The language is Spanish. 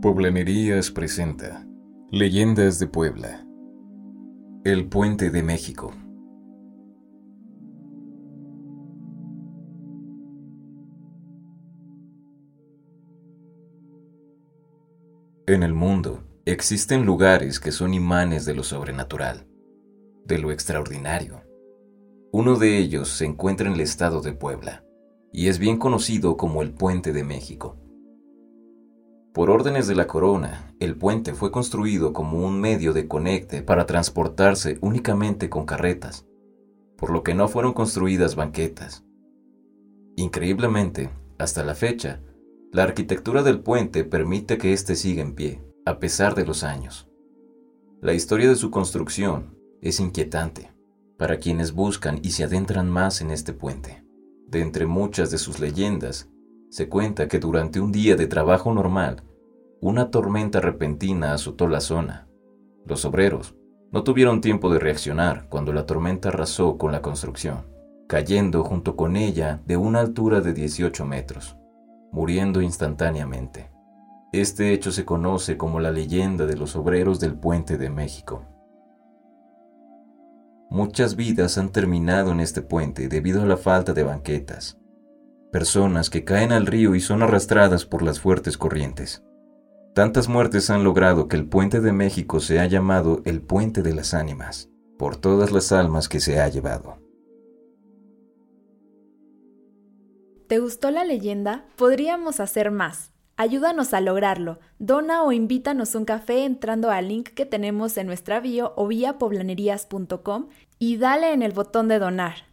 Poblanerías presenta Leyendas de Puebla. El Puente de México. En el mundo existen lugares que son imanes de lo sobrenatural, de lo extraordinario. Uno de ellos se encuentra en el estado de Puebla y es bien conocido como el Puente de México. Por órdenes de la corona, el puente fue construido como un medio de conecte para transportarse únicamente con carretas, por lo que no fueron construidas banquetas. Increíblemente, hasta la fecha, la arquitectura del puente permite que éste siga en pie, a pesar de los años. La historia de su construcción es inquietante para quienes buscan y se adentran más en este puente. De entre muchas de sus leyendas, se cuenta que durante un día de trabajo normal, una tormenta repentina azotó la zona. Los obreros no tuvieron tiempo de reaccionar cuando la tormenta arrasó con la construcción, cayendo junto con ella de una altura de 18 metros, muriendo instantáneamente. Este hecho se conoce como la leyenda de los obreros del puente de México. Muchas vidas han terminado en este puente debido a la falta de banquetas, personas que caen al río y son arrastradas por las fuertes corrientes. Tantas muertes han logrado que el puente de México se ha llamado el puente de las ánimas, por todas las almas que se ha llevado. ¿Te gustó la leyenda? Podríamos hacer más. Ayúdanos a lograrlo. Dona o invítanos un café entrando al link que tenemos en nuestra bio o vía poblanerías.com y dale en el botón de donar.